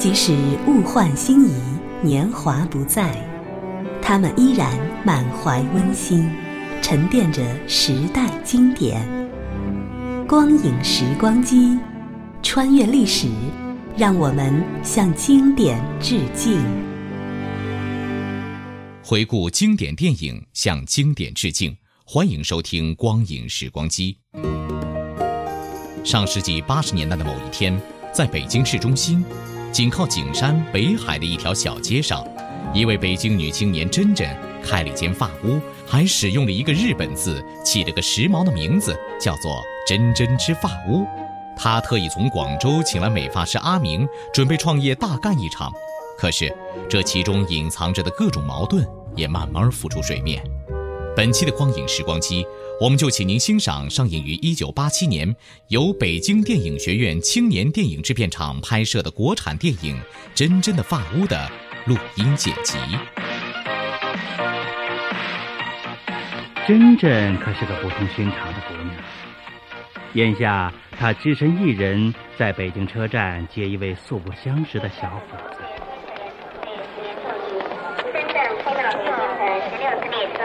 即使物换星移，年华不再，他们依然满怀温馨，沉淀着时代经典。光影时光机，穿越历史，让我们向经典致敬。回顾经典电影，向经典致敬。欢迎收听《光影时光机》。上世纪八十年代的某一天，在北京市中心，紧靠景山北海的一条小街上，一位北京女青年珍珍开了一间发屋，还使用了一个日本字，起了个时髦的名字，叫做“珍珍之发屋”。她特意从广州请来美发师阿明，准备创业大干一场。可是，这其中隐藏着的各种矛盾也慢慢浮出水面。本期的光影时光机，我们就请您欣赏上映于1987年由北京电影学院青年电影制片厂拍摄的国产电影《真真的发屋》的录音剪辑。真真可是个不同寻常的姑娘。眼下，她只身一人在北京车站接一位素不相识的小伙子。十六次列车，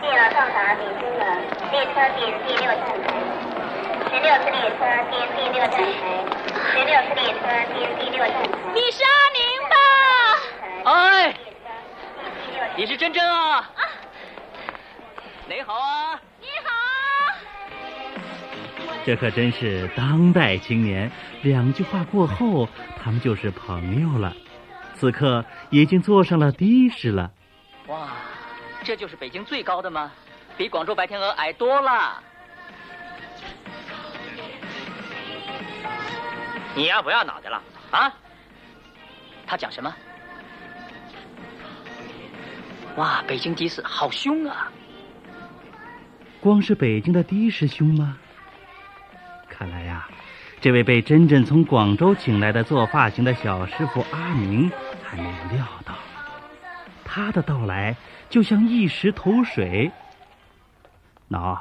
进了到达北京的列车点第六站台。十六次列车点第六站台，十六次列车点第六站台。你是阿宁吧？哎，你是真真啊？你好啊！你好。这可真是当代青年。两句话过后，他们就是朋友了。此刻已经坐上了的士了。哇，这就是北京最高的吗？比广州白天鹅矮多了。你呀，不要脑袋了啊！他讲什么？哇，北京的士好凶啊！光是北京的的士凶吗？看来呀，这位被真正从广州请来的做发型的小师傅阿明还没有料到，他的到来就像一石投水。喏，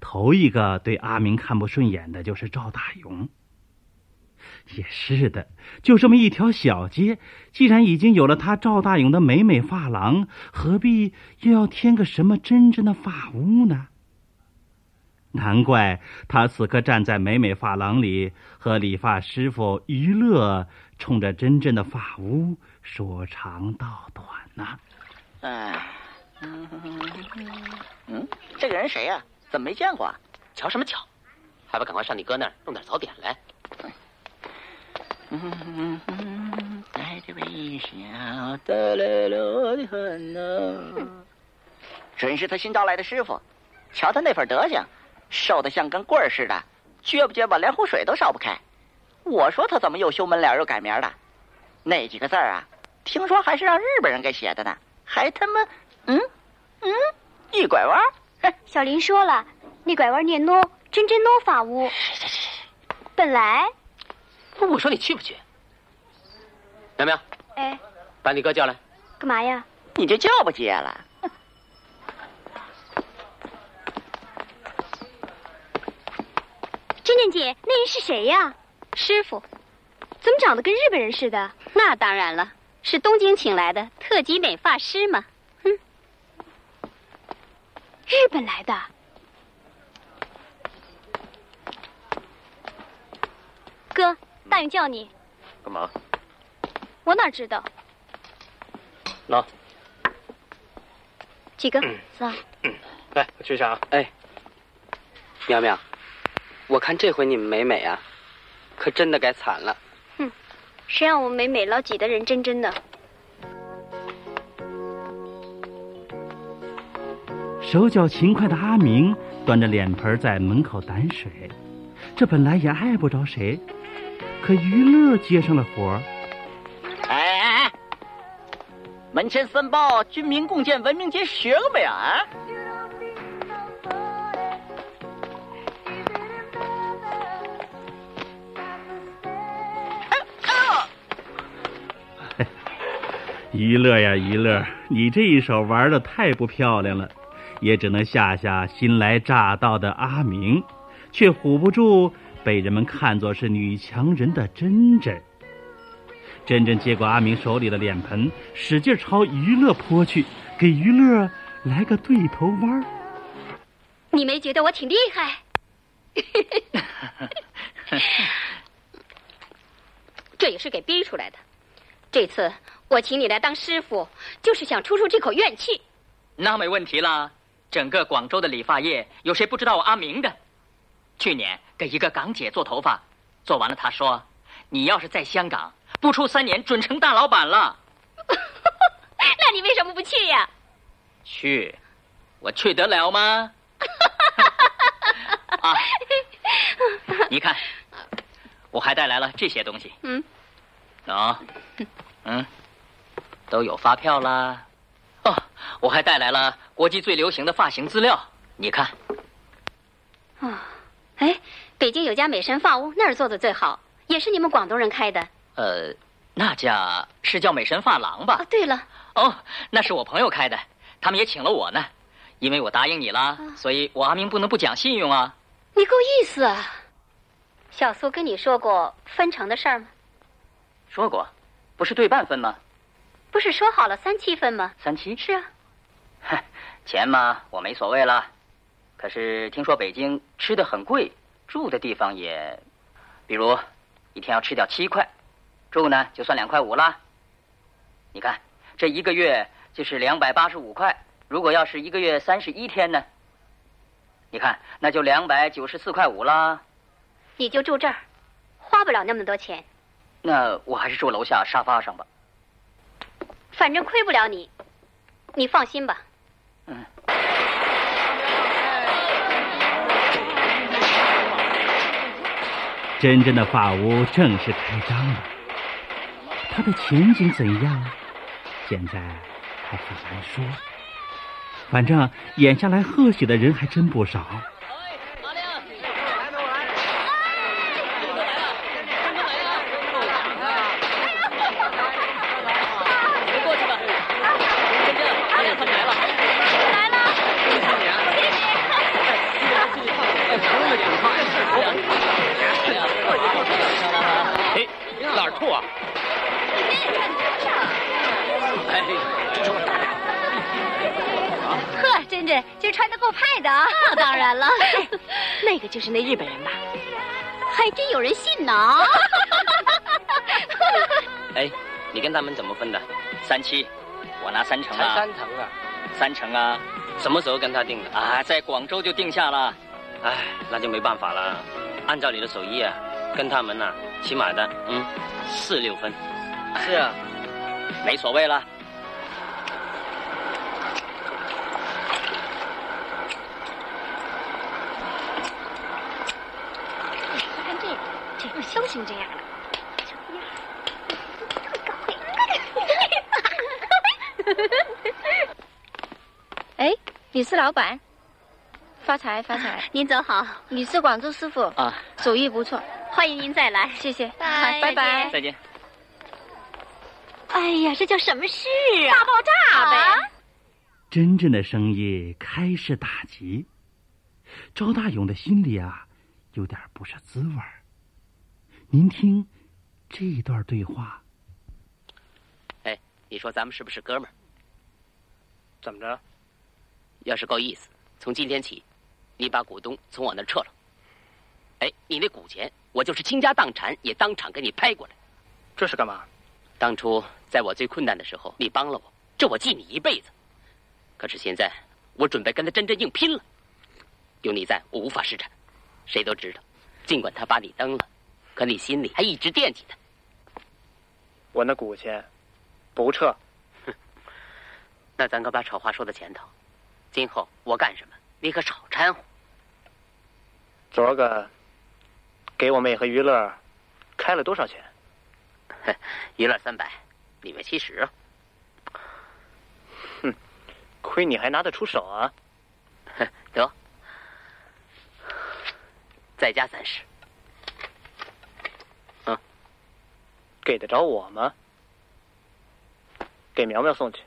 头一个对阿明看不顺眼的就是赵大勇。也是的，就这么一条小街，既然已经有了他赵大勇的美美发廊，何必又要添个什么真正的发屋呢？难怪他此刻站在美美发廊里，和理发师傅于乐冲着真正的发屋说长道短呢、哎，嗯嗯，这个人谁呀、怎么没见过啊？瞧什么瞧？还不赶快上你哥那儿弄点早点来！带着微笑的来了的很呢。准是他新招来的师傅，瞧他那份德行，瘦的像根棍儿似的，撅不撅吧，连壶水都烧不开。我说他怎么又修门脸又改名的？那几个字儿啊，听说还是让日本人给写的呢，还他妈，嗯嗯，一拐弯。小林说了，那拐弯念诺，真真诺法屋。本来，我说你去不去？苗苗，哎，把你哥叫来。干嘛呀？你就叫不接了。珍珍姐，那人是谁呀？师傅，怎么长得跟日本人似的？那当然了，是东京请来的特级美发师嘛。哼，日本来的。哥，大勇叫你。干嘛？我哪知道？喏，几个？仨。来，我去一下啊。哎，苗苗，我看这回你们美美啊，可真的该惨了。哼，谁让我们美美老挤的人真真的？手脚勤快的阿明端着脸盆在门口担水，这本来也碍不着谁，可于乐接上了活儿。哎哎哎，门前三宝，军民共建文明节学个呗啊！娱乐呀，娱乐！你这一手玩的太不漂亮了，也只能吓吓新来乍到的阿明，却唬不住被人们看作是女强人的珍珍。珍珍接过阿明手里的脸盆，使劲朝娱乐泼去，给娱乐来个对头弯。你没觉得我挺厉害？这也是给逼出来的。这次。我请你来当师傅，就是想出出这口怨气。那没问题啦。整个广州的理发业，有谁不知道我阿明的？去年给一个港姐做头发，做完了，她说：“你要是在香港，不出三年准成大老板了。”那你为什么不去呀？去，我去得了吗？啊，你看，我还带来了这些东西。嗯，啊，嗯。都有发票啦，哦，我还带来了国际最流行的发型资料，你看。啊，哎，北京有家美神发屋，那儿做的最好，也是你们广东人开的。呃，那家是叫美神发廊吧？对了，哦，那是我朋友开的，他们也请了我呢，因为我答应你了，所以我阿明不能不讲信用啊。你够意思啊！小苏跟你说过分成的事儿吗？说过，不是对半分吗？不是说好了三七分吗？三七是啊，嗨，钱嘛我没所谓了，可是听说北京吃的很贵，住的地方也，比如一天要吃掉七块，住呢就算两块五啦。你看这一个月就是两百八十五块，如果要是一个月三十一天呢，你看那就两百九十四块五啦。你就住这儿，花不了那么多钱。那我还是住楼下沙发上吧。反正亏不了你，你放心吧。嗯。真正的发屋正式开张了，它的前景怎样？现在还很难说。反正眼下来贺喜的人还真不少。就是那日本人吧，还真有人信呢。哎，你跟他们怎么分的？三七，我拿三成啊。三成啊？三成啊？什么时候跟他定的？啊，在广州就定下了。哎，那就没办法了。按照你的手艺啊，跟他们呐，起码的，嗯，四六分。是啊，没所谓了。肖成这样了，哎，你是老板，发财发财！您走好，你是广州师傅啊，手艺不错，欢迎您再来，谢谢，拜拜拜，再见。哎呀，这叫什么事啊？大爆炸呗！真正的生意开始打击，赵大勇的心里啊，有点不是滋味儿。您听，这段对话。哎，你说咱们是不是哥们儿？怎么着？要是够意思，从今天起，你把股东从我那儿撤了。哎，你那股钱，我就是倾家荡产也当场给你拍过来。这是干嘛？当初在我最困难的时候，你帮了我，这我记你一辈子。可是现在，我准备跟他真正硬拼了。有你在，我无法施展。谁都知道，尽管他把你蹬了。可你心里还一直惦记他。我那股钱不撤，哼，那咱可把丑话说在前头。今后我干什么，你可少掺和。昨个给我妹和于乐开了多少钱？娱乐三百，你们七十。哼亏你还拿得出手啊！得，再加三十。给得着我吗？给苗苗送去。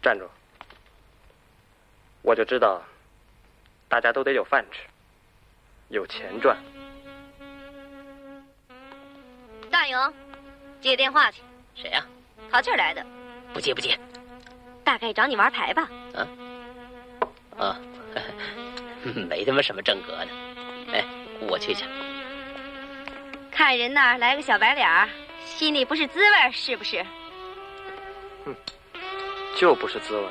站住！我就知道，大家都得有饭吃，有钱赚。大勇，接电话去。谁呀？淘气来的。不接不接。大概找你玩牌吧。啊，啊，没他妈什么正格的。哎，我去去。看人那儿来个小白脸心里不是滋味是不是？哼，就不是滋味。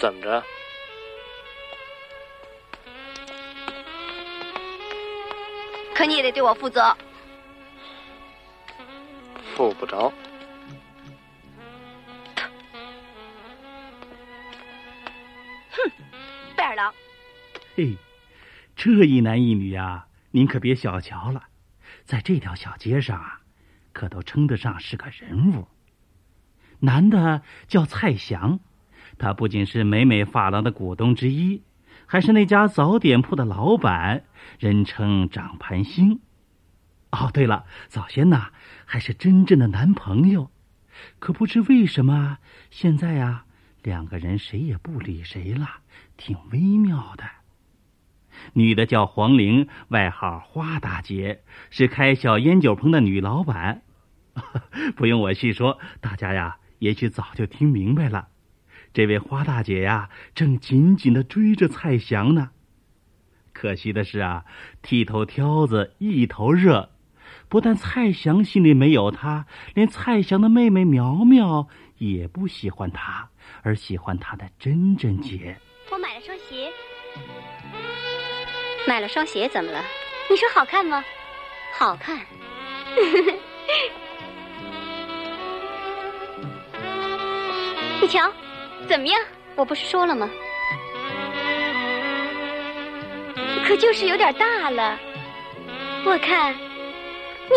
怎么着？可你也得对我负责。负不着。哼，贝尔狼。嘿，这一男一女啊，您可别小瞧了，在这条小街上啊，可都称得上是个人物。男的叫蔡祥，他不仅是美美发廊的股东之一，还是那家早点铺的老板，人称掌盘星。哦，对了，早先呐还是真正的男朋友，可不知为什么现在呀，两个人谁也不理谁了，挺微妙的。女的叫黄玲，外号花大姐，是开小烟酒棚的女老板。不用我细说，大家呀也许早就听明白了。这位花大姐呀，正紧紧的追着蔡祥呢。可惜的是啊，剃头挑子一头热。不但蔡祥心里没有他，连蔡祥的妹妹苗苗也不喜欢他，而喜欢他的珍珍姐。买了双鞋怎么了？你说好看吗？好看。你瞧，怎么样？我不是说了吗？可就是有点大了，我看。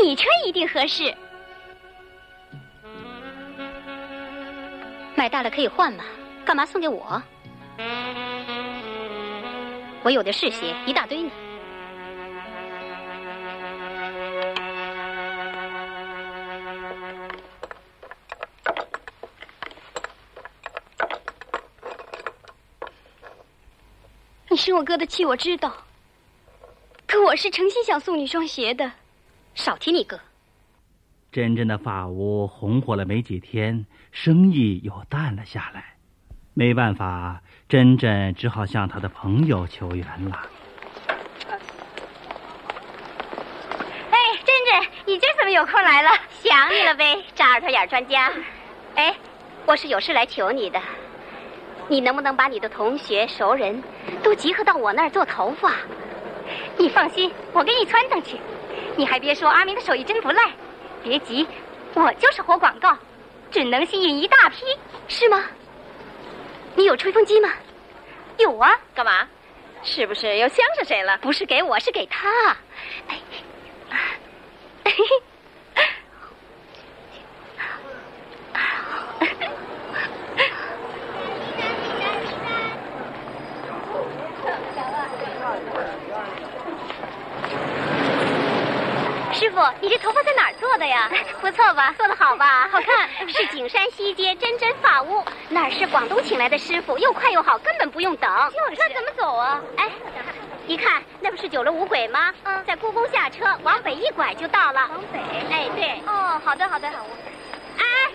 你穿一定合适，买大了可以换嘛？干嘛送给我？我有的是鞋，一大堆呢。你生我哥的气，我知道，可我是诚心想送你双鞋的。少提你哥。真真的发屋红火了没几天，生意又淡了下来。没办法，真真只好向他的朋友求援了。哎，真真，你今儿怎么有空来了？想你了呗，扎耳朵眼专家。哎，我是有事来求你的。你能不能把你的同学、熟人都集合到我那儿做头发？你放心，我给你撺掇去。你还别说，阿明的手艺真不赖。别急，我就是活广告，准能吸引一大批，是吗？你有吹风机吗？有啊，干嘛？是不是又相上谁了？不是给我，是给他。哎，嘿嘿。师傅，你这头发在哪儿做的呀？不错吧？做的好吧？好看。是景山西街真真发屋，那儿是广东请来的师傅，又快又好，根本不用等。就是。那怎么走啊？哎，一看那不是九楼五鬼吗？嗯，在故宫下车，往北一拐就到了。往北。哎，对。哦，好的，好的。哎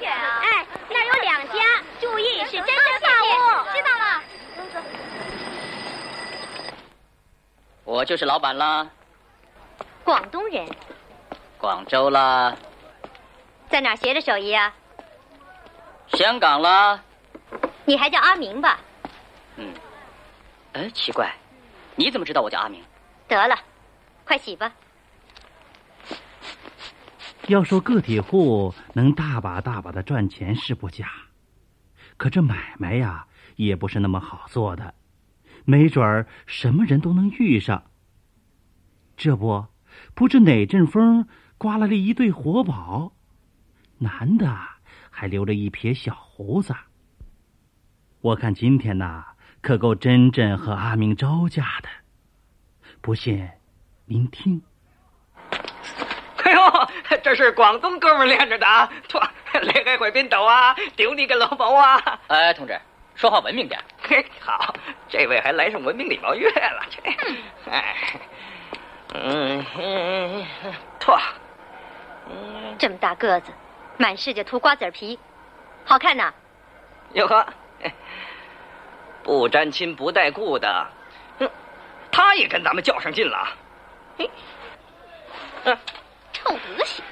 哎，那儿有两家，注意是真真发屋。知道了。走走。我就是老板啦。广东人。广州啦，在哪儿学的手艺啊？香港啦。你还叫阿明吧？嗯。哎，奇怪，你怎么知道我叫阿明？得了，快洗吧。要说个体户能大把大把的赚钱是不假，可这买卖呀也不是那么好做的，没准儿什么人都能遇上。这不，不知哪阵风。刮来了一对活宝，男的还留着一撇小胡子。我看今天呐，可够真正和阿明招架的。不信，您听。哎呦，这是广东哥们练着的啊！嚯，你还会冰斗啊？丢你个老毛啊！哎，同志，说话文明点。嘿，好，这位还来上文明礼貌乐了。这，哎，嗯嗯，嚯，这么大个子，满世界涂瓜子皮，好看呐！哟呵，不沾亲不带故的，嗯，他也跟咱们较上劲了。嘿，嗯。臭德行！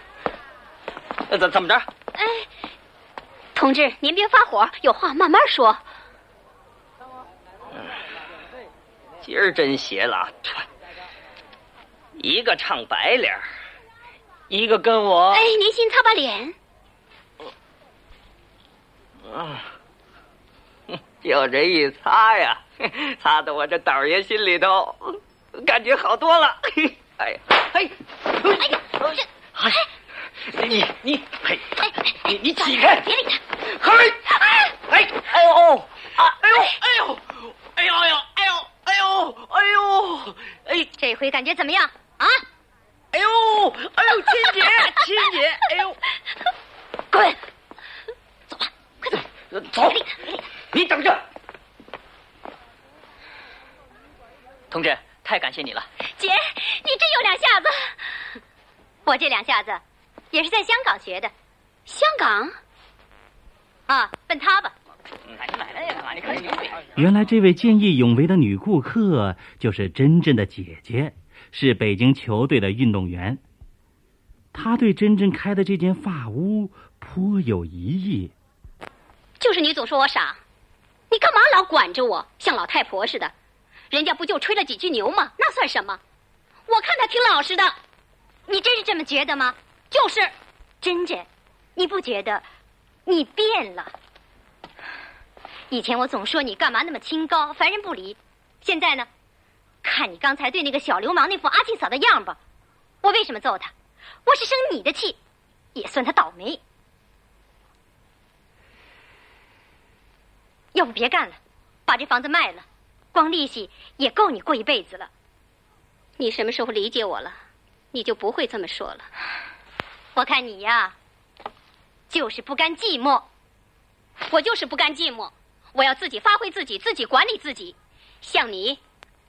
怎怎么着？哎，同志，您别发火，有话慢慢说。今儿真邪了，一个唱白脸，一个跟我……哎，您先擦把脸。啊，就这一擦呀，擦的我这胆爷心里头感觉好多了。哎呀，哎，哎呀！哎，你你，你你起开！别理他！嘿，哎哎哎呦啊哎呦哎呦哎呦哎呦哎呦哎呦哎呦哎！这回感觉怎么样啊？哎呦哎呦，亲姐亲姐，哎呦，滚！走吧，快走！走！你等着，同志，太感谢你了。姐，你真有两下子。我这两下子也是在香港学的，香港啊，问他吧。原来这位见义勇为的女顾客就是珍珍的姐姐，是北京球队的运动员。她对珍珍开的这间发屋颇有疑义。就是你总说我傻，你干嘛老管着我，像老太婆似的？人家不就吹了几句牛吗？那算什么？我看他挺老实的。你真是这么觉得吗？就是，珍珍，你不觉得你变了？以前我总说你干嘛那么清高，烦人不理。现在呢，看你刚才对那个小流氓那副阿庆嫂的样吧，我为什么揍他？我是生你的气，也算他倒霉。要不别干了，把这房子卖了，光利息也够你过一辈子了。你什么时候理解我了？你就不会这么说了。我看你呀，就是不甘寂寞。我就是不甘寂寞，我要自己发挥自己，自己管理自己。像你，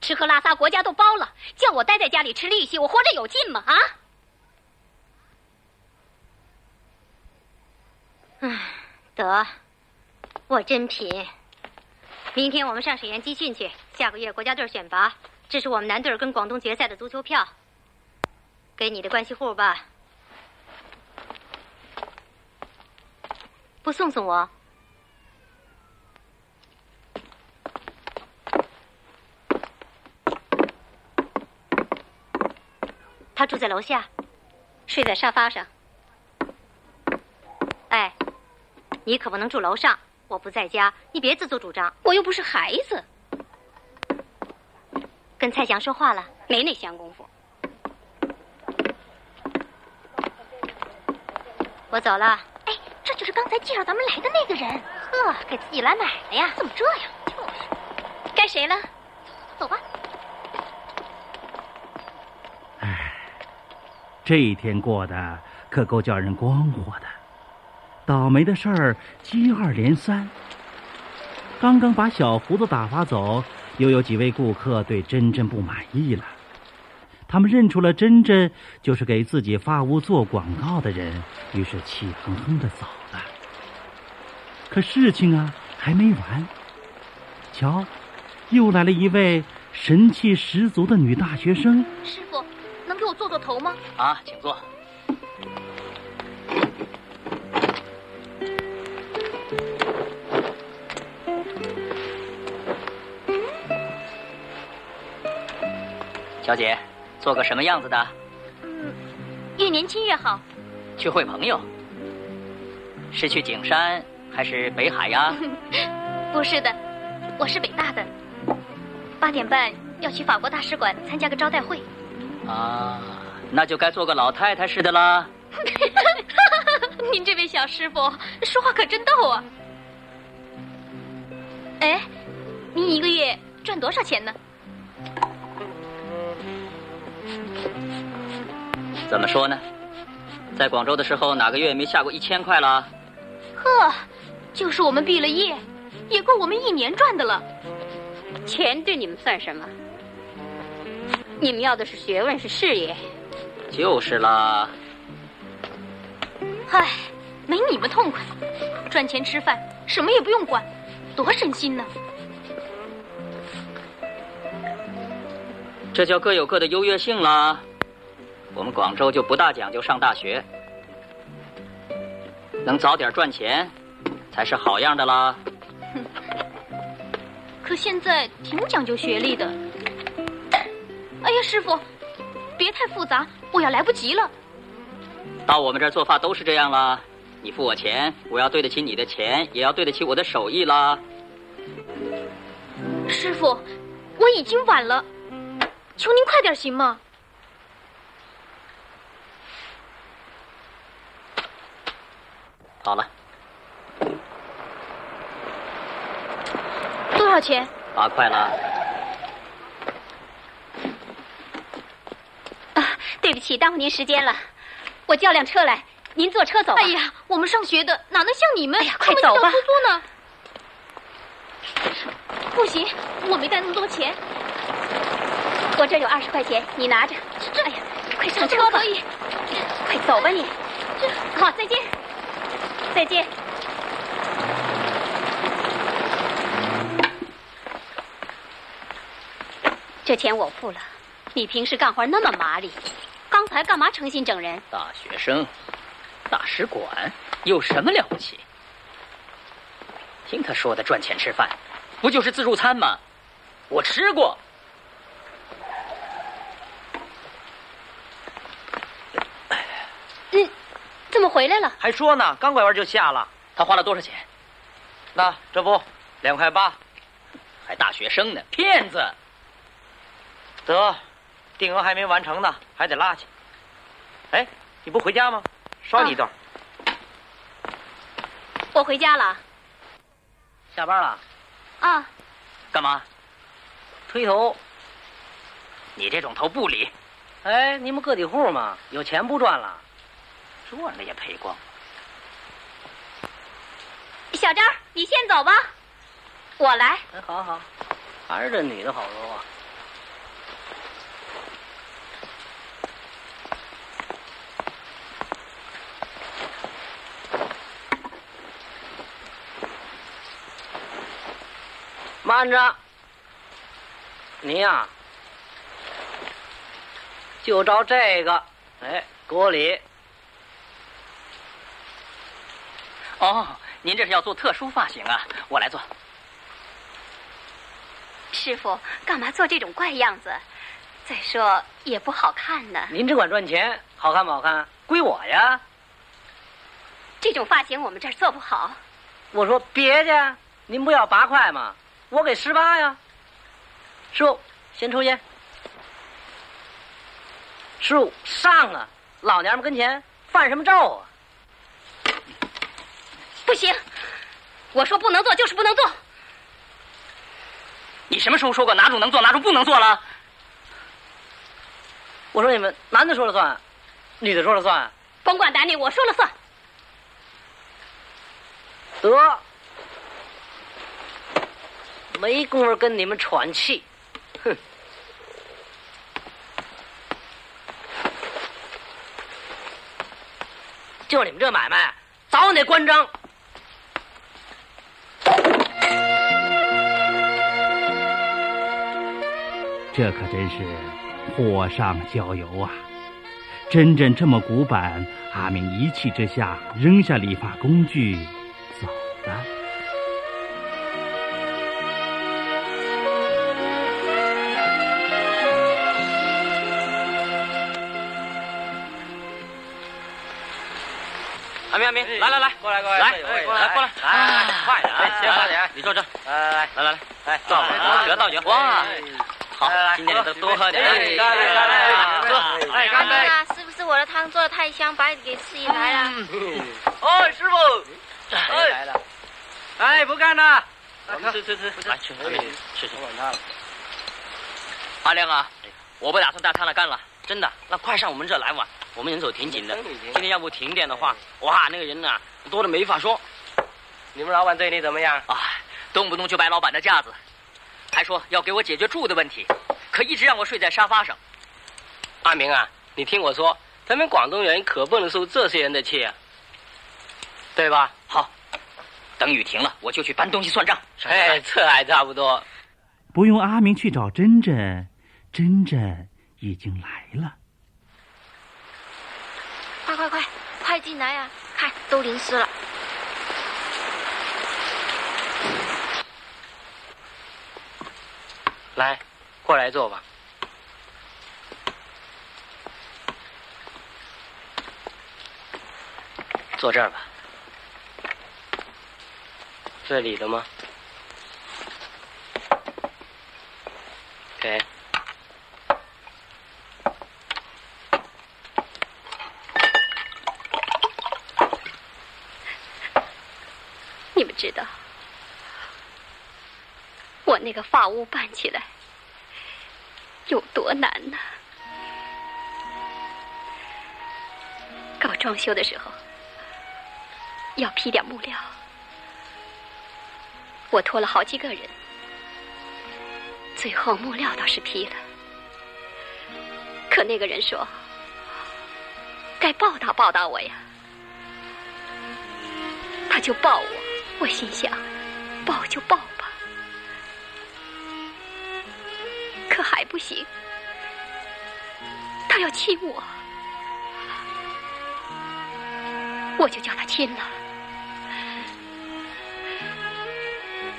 吃喝拉撒国家都包了，叫我待在家里吃利息，我活着有劲吗？啊？唉，得，我真贫。明天我们上沈阳集训去，下个月国家队选拔，这是我们男队跟广东决赛的足球票。给你的关系户吧，不送送我？他住在楼下，睡在沙发上。哎，你可不能住楼上，我不在家，你别自作主张。我又不是孩子。跟蔡翔说话了，没那闲工夫。我走了。哎，这就是刚才介绍咱们来的那个人。呵，给自己来买了呀？怎么这样？就是。该谁了？走吧。哎，这一天过得可够叫人光火的。倒霉的事儿接二连三。刚刚把小胡子打发走，又有几位顾客对珍珍不满意了。他们认出了珍珍就是给自己发屋做广告的人，于是气哼哼的走了。可事情啊还没完，瞧，又来了一位神气十足的女大学生。师傅，能给我做做头吗？啊，请坐。小姐。做个什么样子的？嗯，越年轻越好。去会朋友？是去景山还是北海呀？不是的，我是北大的。八点半要去法国大使馆参加个招待会。啊，那就该做个老太太似的啦。您这位小师傅说话可真逗啊！哎，您一个月赚多少钱呢？怎么说呢？在广州的时候，哪个月没下过一千块了？呵，就是我们毕了业，也够我们一年赚的了。钱对你们算什么？你们要的是学问，是事业。就是啦。唉，没你们痛快，赚钱吃饭，什么也不用管，多省心呢。这叫各有各的优越性啦。我们广州就不大讲究上大学，能早点赚钱，才是好样的啦。哼，可现在挺讲究学历的。哎呀，师傅，别太复杂，我要来不及了。到我们这儿做法都是这样啦，你付我钱，我要对得起你的钱，也要对得起我的手艺啦。师傅，我已经晚了，求您快点行吗？好了，多少钱？八块了。啊，对不起，耽误您时间了。我叫辆车来，您坐车走。哎呀，我们上学的哪能像你们？哎呀，快走吧。出租呢？不行，我没带那么多钱。我这有二十块钱，你拿着。这，哎呀，快上车吧。可以。快走吧你。这，好，再见。再见。这钱我付了。你平时干活那么麻利，刚才干嘛诚心整人？大学生，大使馆有什么了不起？听他说的赚钱吃饭，不就是自助餐吗？我吃过。嗯，怎么回来了？还说呢，刚拐弯就下了。他花了多少钱？那这不两块八，还大学生呢，骗子！得。定额还没完成呢，还得拉去。哎，你不回家吗？捎你一段。我回家了。下班了。啊。干嘛？推头。你这种头不理。哎，你们个体户嘛，有钱不赚了，赚了也赔光。小张，你先走吧，我来。哎，好好，还是这女的好说话。慢着，你呀，就照这个，哎，给我理。哦，您这是要做特殊发型啊？我来做。师傅，干嘛做这种怪样子？再说也不好看呢。您只管赚钱，好看不好看归我呀。这种发型我们这儿做不好。我说别的，您不要八块吗？我给十八呀，师傅，先抽烟。师傅上啊，老娘们跟前犯什么咒啊？不行，我说不能做就是不能做。你什么时候说过哪种能做哪种不能做了？我说你们男的说了算，女的说了算。甭管男女，我说了算。得。没工夫跟你们喘气，哼！就你们这买卖，早晚得关张。这可真是火上浇油啊！真真这么古板，阿明一气之下扔下理发工具，走了。阿明阿明，来来来，过来过来，来过来过来，来快点，先快点，你坐这，来来来来来来，坐好，得倒酒，哇，好，今天都多喝点，干杯干杯，喝，哎干杯，是不是我的的汤做的太香，把你给吃起来了。哎，师傅，哎来了，哎，不干了，我们吃吃吃，来吃吃吃吃。阿亮啊，我不打算带他来干了，真的。那快上我们这来玩，我们人手挺紧的。今天要不停电的话，哇，那个人呐多的没法说。你们老板对你怎么样？啊，动不动就摆老板的架子，还说要给我解决住的问题，可一直让我睡在沙发上。阿明啊，你听我说，咱们广东人可不能受这些人的气啊，对吧？好，等雨停了，我就去搬东西算账。哎，这还差不多。不用阿明去找珍珍，珍珍已经来了。快快快，快进来呀！看，都淋湿了。来，过来坐吧。坐这儿吧。这里的吗？给。你们知道，我那个发屋办起来有多难呢？搞装修的时候要批点木料，我托了好几个人，最后木料倒是批了，可那个人说该报答报答我呀，他就报我。我心想，抱就抱，行，他要亲我，我就叫他亲了。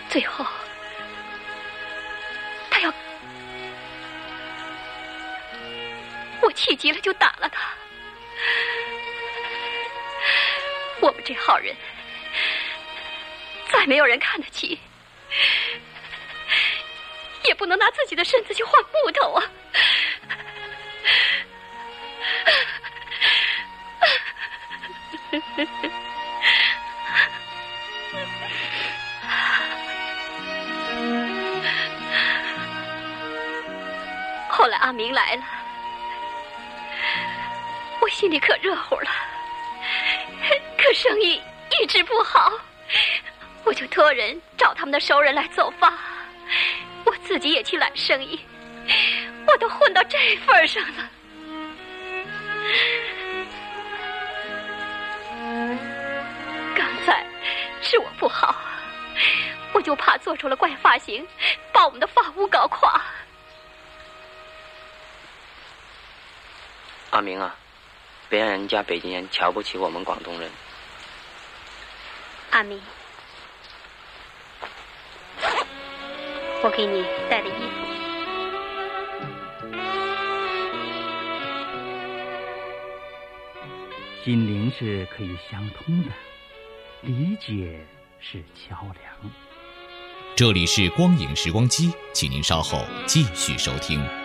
最后，他要我气急了，就打了他。我们这号人。再没有人看得起，不能拿自己的身子去换木头啊！后来阿明来了，我心里可热乎了，可生意一直不好。我就托人找他们的熟人来走发，我自己也去揽生意，我都混到这份上了。刚才是我不好，我就怕做出了怪发型，把我们的发屋搞垮。阿明啊，别让人家北京人瞧不起我们广东人。阿明。我给你带的衣服，心灵是可以相通的，理解是桥梁。这里是光影时光机，请您稍后继续收听。